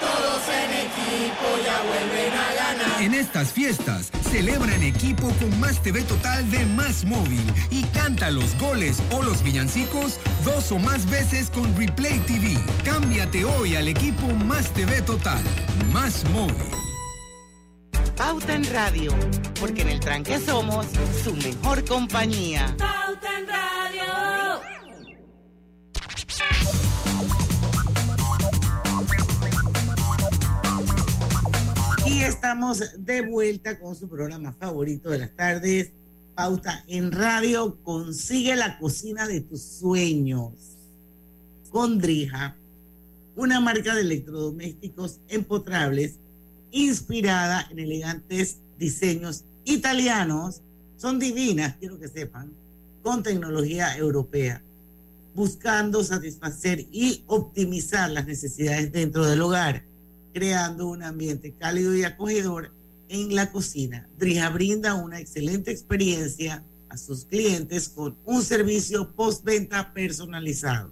Todos en equipo ya vuelven a ganar. En estas fiestas, celebra en equipo con Más TV Total de Más Móvil y canta los goles o los villancicos dos o más veces con Replay TV. Cámbiate hoy al equipo Más TV Total. Más Móvil. Pauta en Radio, porque en el tranque somos su mejor compañía. Pauta estamos de vuelta con su programa favorito de las tardes, Pauta en Radio. Consigue la cocina de tus sueños con Drija, una marca de electrodomésticos empotrables inspirada en elegantes diseños italianos. Son divinas, quiero que sepan, con tecnología europea, buscando satisfacer y optimizar las necesidades dentro del hogar creando un ambiente cálido y acogedor en la cocina. Drija brinda una excelente experiencia a sus clientes con un servicio postventa personalizado.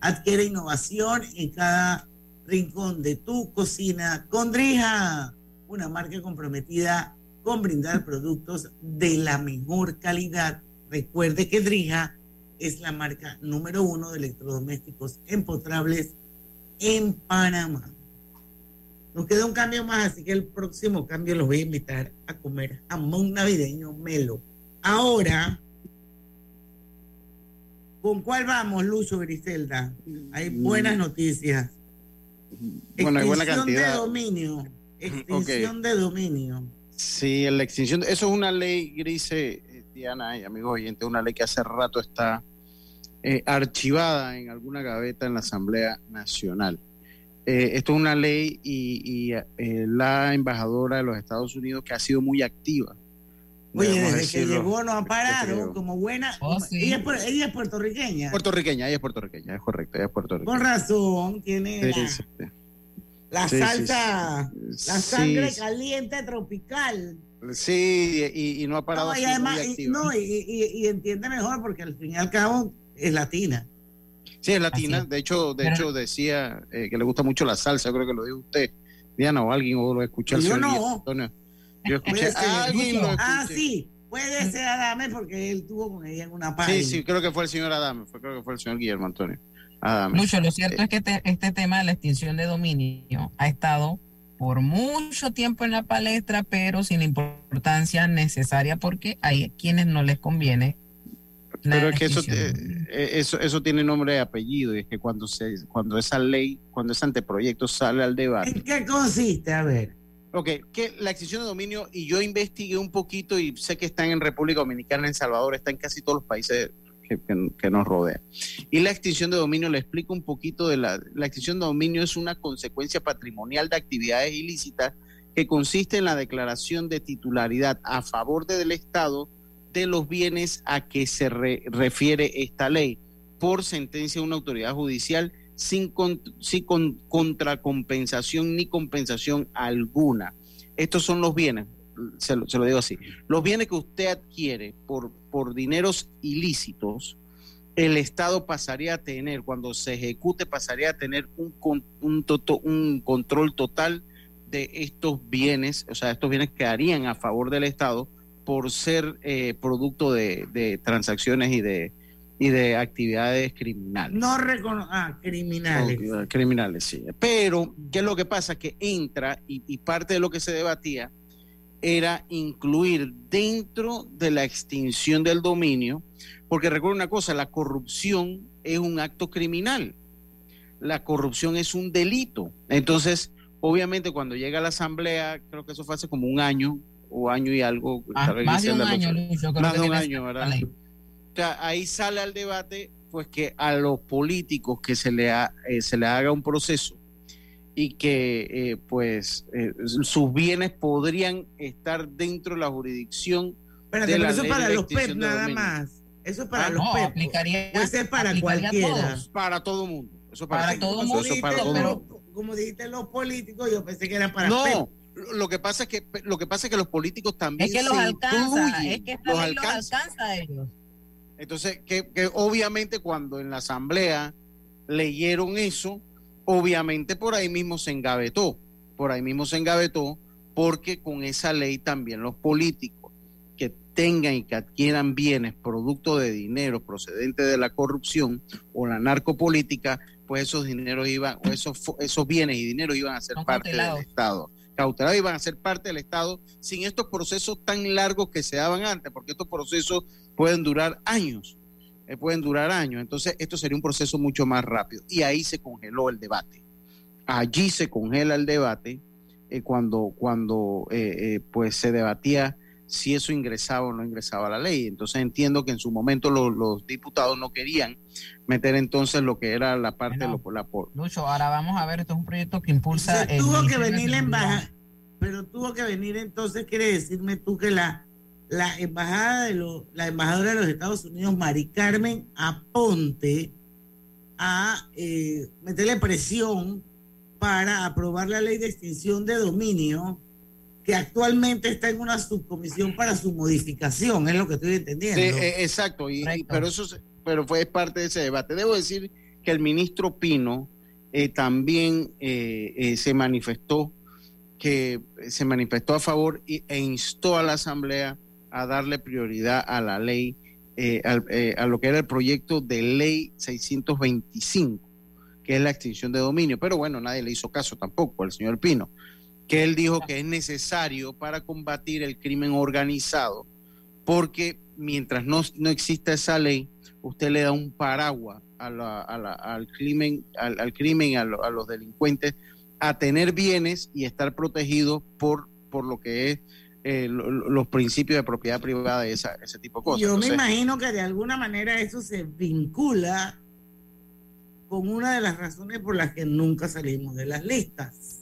Adquiere innovación en cada rincón de tu cocina con Drija, una marca comprometida con brindar productos de la mejor calidad. Recuerde que Drija es la marca número uno de electrodomésticos empotrables en Panamá. Nos queda un cambio más, así que el próximo cambio los voy a invitar a comer jamón navideño melo. Ahora, ¿con cuál vamos, Lucho Griselda? Hay buenas noticias. Bueno, hay buena Extinción cantidad. de dominio. Extinción de dominio. Sí, la extinción, eso es una ley, Grise, eh, Diana y amigos oyentes, una ley que hace rato está eh, archivada en alguna gaveta en la Asamblea Nacional. Eh, esto es una ley y, y, eh, la embajadora de los Estados Unidos que ha sido muy activa. Oye, desde que llegó no ha parado, como buena. Oh, sí. ella, es, ella es puertorriqueña. Puertorriqueña, ella es puertorriqueña, es correcto, ella es puertorriqueña. Con razón, tiene Sí, la, sí, sí. la salsa, la sangre Sí, caliente tropical. Sí, y, y no ha parado. No, y además, muy y, activa. no, y, y- y entiende mejor porque al fin y al cabo es latina. Sí, es latina. De hecho, de Pero- hecho decía eh, que le gusta mucho la salsa. Creo que lo dijo usted, Diana, o alguien, o lo escuché Yo no. Antonio. Yo escuché a alguien lo ah, sí, puede ser Adame porque él tuvo con ella en una página. Sí, sí, creo que fue el señor Adame. Fue, creo que fue el señor Guillermo Antonio. Adame. Mucho, lo Eh, cierto es que te- este tema de la extinción de dominio ha estado por mucho tiempo en la palestra, pero sin la importancia necesaria porque hay quienes no les conviene. Pero es que eso, eh, eso, eso tiene nombre y apellido. Y es que cuando, se, cuando esa ley, cuando ese anteproyecto sale al debate. ¿En qué consiste? A ver. Ok, que la extinción de dominio, y yo investigué un poquito y sé que están en República Dominicana, en Salvador, está en casi todos los países que, que- que nos rodean. Y la extinción de dominio, le explico un poquito de la, la extinción de dominio es una consecuencia patrimonial de actividades ilícitas que consiste en la declaración de titularidad a favor del Estado de los bienes a que se re- refiere esta ley por sentencia de una autoridad judicial sin, con- sin con- contracompensación ni compensación alguna. Estos son los bienes, se lo, se lo digo así, los bienes que usted adquiere por, por dineros ilícitos, el Estado pasaría a tener, cuando se ejecute, pasaría a tener un, un, un control total de estos bienes, o sea, estos bienes quedarían a favor del Estado por ser eh, producto de, de transacciones y de, y de actividades criminales. No recono ah, criminales. Oh, criminales, sí. Pero, ¿qué es lo que pasa? Que entra y, y parte de lo que se debatía era incluir dentro de la extinción del dominio, porque recuerda una cosa, la corrupción es un acto criminal, la corrupción es un delito. Entonces, obviamente cuando llega a la asamblea, creo que eso fue hace como un año o año y algo. Ah, tal vez más de un año, sabe. Luis, yo creo Más que de un tiene año, esa ¿verdad? ley. O sea, ahí sale al debate, pues que a los políticos que se le, ha- eh, se le haga un proceso y que eh, pues eh, sus bienes podrían estar dentro de la jurisdicción Espérate, de pero la eso es ley para de los PEP de nada dominio. más. Eso es para Ah, los no, PEP. aplicaría- Puede ser para aplicaría cualquiera. todos. Para todo mundo. Eso Para para, todo mundo. Eso para todo pero mundo. como dijiste los políticos, yo pensé que era para No, PEP. Lo- que pasa es que lo que pasa es que los políticos también Es que los se alcanza, incluyen, es que los ley los alcanza. alcanza a ellos. Entonces, que, que obviamente cuando en la asamblea leyeron eso, obviamente por ahí mismo se engavetó, por ahí mismo se engavetó, porque con esa ley también los políticos que tengan y que adquieran bienes producto de dinero procedente de la corrupción o la narcopolítica, pues esos dineros iban, o esos, esos bienes y dinero iban a ser Son parte del Estado. Cautelados iban a ser parte del Estado sin estos procesos tan largos que se daban antes, porque estos procesos pueden durar años, eh, pueden durar años. Entonces, esto sería un proceso mucho más rápido. Y ahí se congeló el debate. Allí se congela el debate eh, cuando, cuando eh, eh, pues se debatía si eso ingresaba o no ingresaba a la ley. Entonces entiendo que en su momento los, los diputados no querían meter entonces lo que era la parte de lo, la, por- Lucho, ahora vamos a ver, esto es un proyecto que impulsa Se el tuvo que venir la embajada, pero tuvo que venir entonces, quiere decirme tú que la, la embajada de los, la embajadora de los Estados Unidos, Mari Carmen Aponte, a eh, meterle presión para aprobar la ley de extinción de dominio que actualmente está en una subcomisión para su modificación, es lo que estoy entendiendo. Sí, eh, exacto, y, y- pero eso pero fue parte de ese debate. Debo decir que el ministro Pino eh, también eh, eh, se manifestó que se manifestó a favor y- e instó a la Asamblea a darle prioridad a la ley, eh, al- eh, a lo que era el proyecto de ley 625, que es la extinción de dominio. Pero bueno, nadie le hizo caso tampoco al señor Pino, que él dijo que es necesario para combatir el crimen organizado, porque mientras no, no exista esa ley, usted le da un paraguas a la- a la- al crimen, al, al crimen, a, lo- a los delincuentes, a tener bienes y estar protegidos por, por lo que es eh, lo- lo- los principios de propiedad privada y esa- ese tipo de cosas. Yo me imagino que de alguna manera eso se vincula con una de las razones por las que nunca salimos de las listas.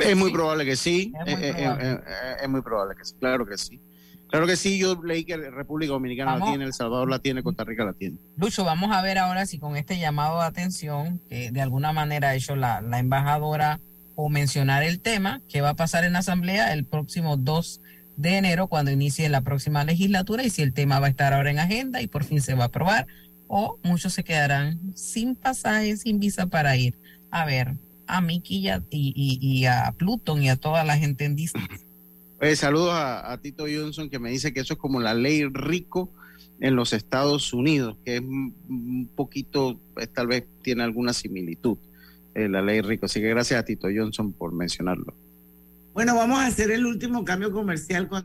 Es muy probable que sí. Es muy eh, eh, probable. eh, es muy probable que sí. Claro que sí. Claro que sí. Yo leí que República Dominicana la Vamos. tiene, El Salvador la tiene, Costa Rica la tiene. Lucho, vamos a ver ahora si con este llamado de atención, que de alguna manera ha hecho la, la embajadora o mencionar el tema, que va a pasar en la Asamblea el próximo 2 de enero, cuando inicie la próxima legislatura, y si el tema va a estar ahora en agenda y por fin se va a aprobar, o muchos se quedarán sin pasaje, sin visa para ir a ver a Mickey y a, y, y- y a Pluton y a toda la gente en Disney. Oye, saludos a, a Tito Johnson que me dice que eso es como la ley rico en los Estados Unidos, que es un un poquito, pues, tal vez tiene alguna similitud, eh, la ley rico. Así que gracias a Tito Johnson por mencionarlo. Bueno, vamos a hacer el último cambio comercial con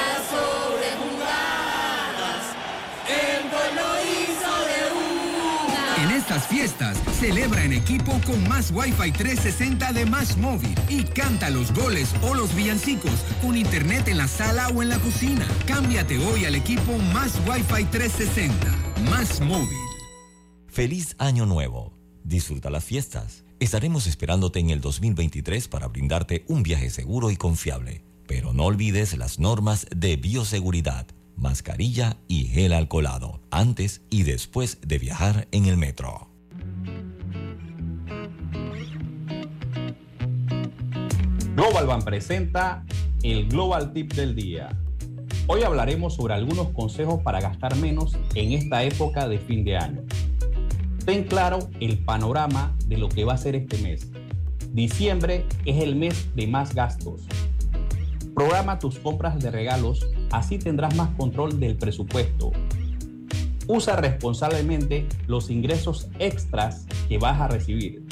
Estas fiestas, celebra en equipo con más Wi-Fi 360 de Más Móvil y canta los goles o los villancicos con internet en la sala o en la cocina. Cámbiate hoy al equipo Más Wi-Fi 360. Más Móvil. Feliz Año Nuevo. Disfruta las fiestas. Estaremos esperándote en el 2023 para brindarte un viaje seguro y confiable. Pero no olvides las normas de bioseguridad, mascarilla y gel alcoholado, antes y después de viajar en el metro. Global Ban presenta el Global Tip del día. Hoy hablaremos sobre algunos consejos para gastar menos en esta época de fin de año. Ten claro el panorama de lo que va a ser este mes. Diciembre es el mes de más gastos. Programa tus compras de regalos, así tendrás más control del presupuesto. Usa responsablemente los ingresos extras que vas a recibir.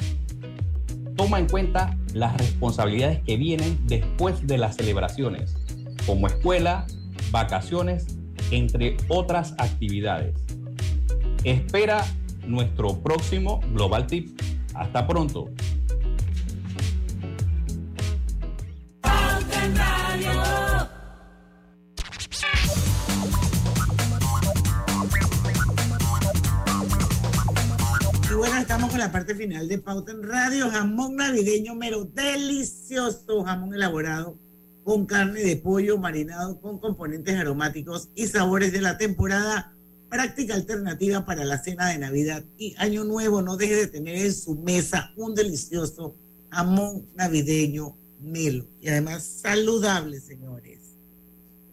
Toma en cuenta las responsabilidades que vienen después de las celebraciones, como escuela, vacaciones, entre otras actividades. Espera nuestro próximo Global Tip. Hasta pronto. La parte final de Pauta en Radio. Jamón navideño mero, delicioso jamón elaborado con carne de pollo marinado con componentes aromáticos y sabores de la temporada. Práctica alternativa para la cena de Navidad y Año Nuevo. No deje de tener en su mesa un delicioso jamón navideño melo y además saludable, señores.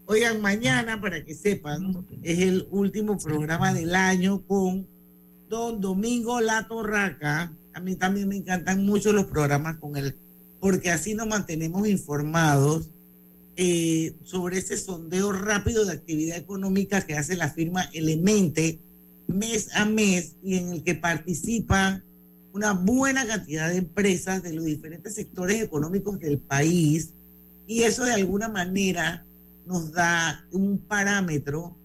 Oigan, mañana, para que sepan, es el último programa del año con Don Domingo La Torraca. A mí también me encantan mucho los programas con él, porque así nos mantenemos informados eh, sobre ese sondeo rápido de actividad económica que hace la firma Elemente mes a mes y en el que participan una buena cantidad de empresas de los diferentes sectores económicos del país y eso de alguna manera nos da un parámetro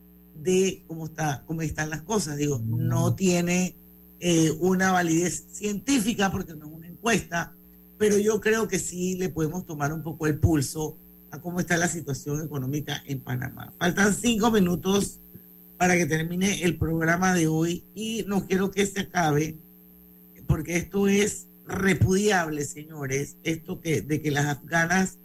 de cómo, está, cómo están las cosas. Digo, no tiene eh, una validez científica porque no es una encuesta, pero yo creo que sí le podemos tomar un poco el pulso a cómo está la situación económica en Panamá. Faltan cinco minutos para que termine el programa de hoy y no quiero que se acabe porque esto es repudiable, señores, esto que, de que las afganas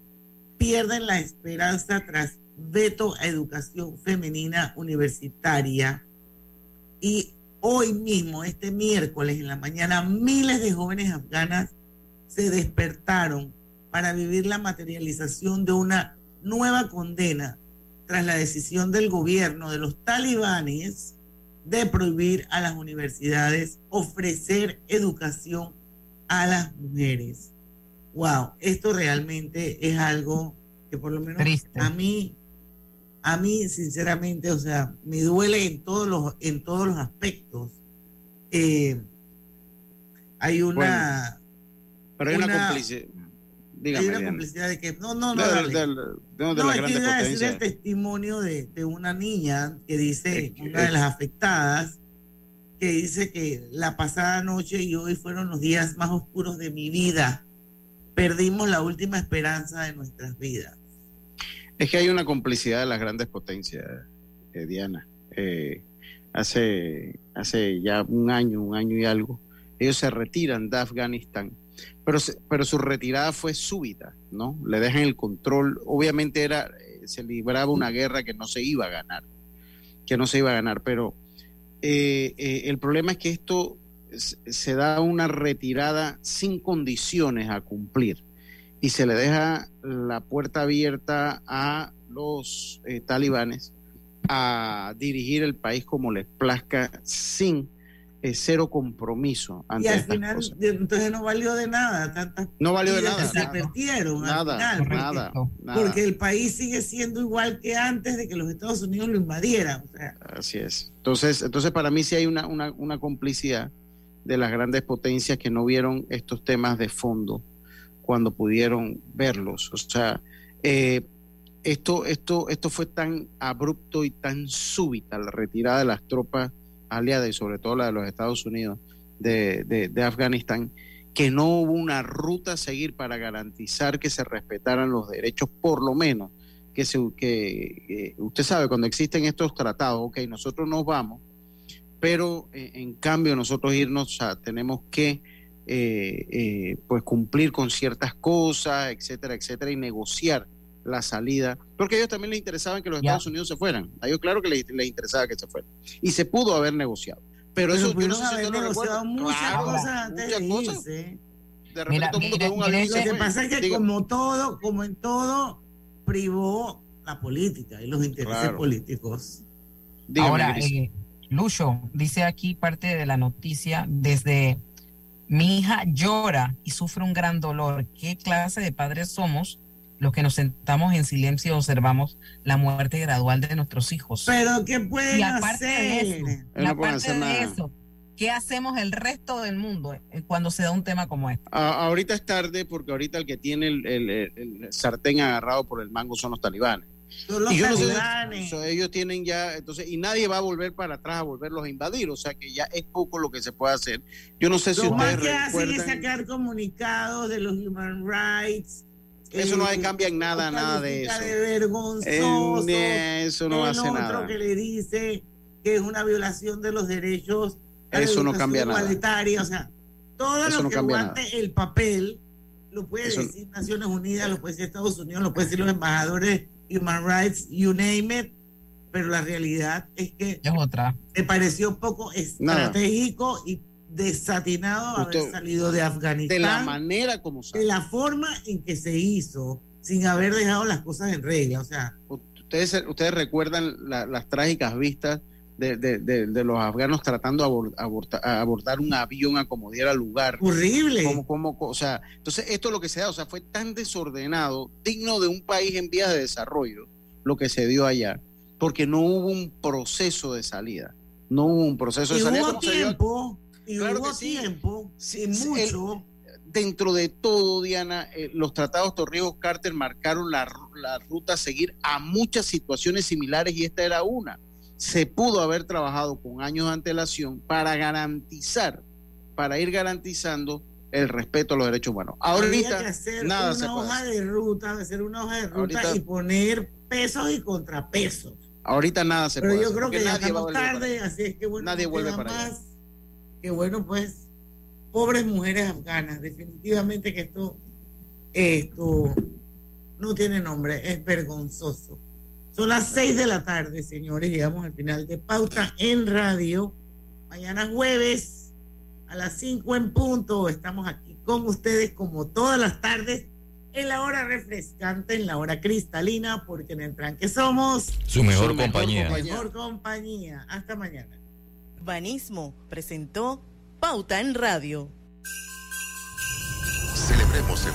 pierden la esperanza tras veto a educación femenina universitaria. Y hoy mismo, este miércoles en la mañana, miles de jóvenes afganas se despertaron para vivir la materialización de una nueva condena tras la decisión del gobierno de los talibanes de prohibir a las universidades ofrecer educación a las mujeres. Wow, esto realmente es algo que por lo menos a mí a mí, sinceramente, o sea, me duele en todos los, en todos los aspectos. Eh, hay una. pero hay una, complicidad. hay una complicidad de que. No, no, no. De, de, no, no es que iba a decir el testimonio de, de, una niña que dice, una de las afectadas, que dice que la pasada noche y hoy fueron los días más oscuros de mi vida. Perdimos la última esperanza de nuestras vidas. Es que hay una complicidad de las grandes potencias, eh, Diana. Eh, hace, hace ya un año, un año y algo, ellos se retiran de Afganistán, pero, pero su retirada fue súbita, ¿no? Le dejan el control. Obviamente era, eh, se libraba una guerra que no se iba a ganar, que no se iba a ganar, pero el problema es que esto se da una retirada sin condiciones a cumplir y se le deja la puerta abierta a los eh, talibanes a dirigir el país como les plazca sin eh, cero compromiso ante y al final entonces no valió de nada tantas no valió de nada. se perdieron nada, nada, porque, el país sigue siendo igual que antes de que los Estados Unidos lo invadieran así es. Entonces entonces para mí sí hay una, una, una complicidad de las grandes potencias que no vieron estos temas de fondo cuando pudieron verlos. O sea, eh, esto, esto, esto fue tan abrupto y tan súbita la retirada de las tropas aliadas y sobre todo la de los Estados Unidos de, de, Afganistán, que no hubo una ruta a seguir para garantizar que se respetaran los derechos, por lo menos, que, se, que usted sabe, cuando existen estos tratados, ok, nosotros nos vamos, pero eh, en cambio nosotros irnos, o sea, tenemos que eh, eh, pues cumplir con ciertas cosas, etcétera, etcétera, y negociar la salida, porque a ellos también les interesaba que los Estados Unidos se fueran. A ellos claro que les, interesaba que se fueran. Y se pudo haber negociado. Pero, eso yo no sé si negociado muchas cosas antes de irse. De repente todo el mundo un avión. Lo que pasa es que como todo, como en todo, privó la política y los intereses políticos. Ahora, eh, Lucho, dice aquí parte de la noticia desde mi hija llora y sufre un gran dolor. ¿Qué clase de padres somos los que nos sentamos en silencio y observamos la muerte gradual de nuestros hijos? Pero ¿qué pueden hacer? De eso, y aparte de eso, ¿qué hacemos el resto del mundo eh, cuando se da un tema como este? ahorita es tarde porque ahorita el que tiene el sartén agarrado por el mango son los talibanes y yo no sé, ellos tienen ya, entonces, y nadie va a volver para atrás a volverlos a invadir, o sea que ya es poco lo que se puede hacer. Yo no sé si lo ustedes más que hacen es sacar comunicados de los human rights. Eso no cambia en nada, nada de eso. De vergonzoso. eso no hace nada. otro que le dice que es una violación de los derechos. Eso no cambia nada. O sea, todo lo que aguante el papel lo puede decir Naciones Unidas, lo puede decir Estados Unidos, lo puede decir los embajadores human rights, you name it, pero la realidad es que es otra. me pareció poco estratégico y desatinado haber salido de Afganistán. De la manera como De la forma en que se hizo, sin haber dejado las cosas en regla. O sea, ustedes, ustedes recuerdan las trágicas vistas de, de, de, los afganos tratando de abordar un avión a como diera lugar. Horrible. Como, como, o sea, entonces esto es lo que se da, o sea, fue tan desordenado, digno de un país en vías de desarrollo, lo que se dio allá, porque no hubo un proceso de salida. No hubo un proceso de salida. Hubo tiempo, Y Claro hubo que sí. tiempo, sí, mucho, dentro de todo, Diana, eh, los tratados Torrijos-Carter marcaron la, la ruta a seguir a muchas situaciones similares y esta era una. Se pudo haber trabajado con años de antelación para garantizar, para ir garantizando el respeto a los derechos humanos. Ahorita que hacer nada una se hoja de ruta, hacer una hoja de ruta Ahorita- y poner pesos y contrapesos. Ahorita nada se Pero puede yo hacer, creo que ya estamos tarde, así es que bueno, Nadie vuelve para allá. más que bueno, pues, pobres mujeres afganas, definitivamente que esto, esto no tiene nombre, es vergonzoso. Son las seis de la tarde, señores, llegamos al final de Pauta en Radio. Mañana jueves a las cinco en punto estamos aquí con ustedes como todas las tardes en la hora refrescante, en la hora cristalina, porque en el tranque somos Su mejor compañía. mejor compañía. Hasta mañana. Banismo presentó Pauta en Radio. Celebremos el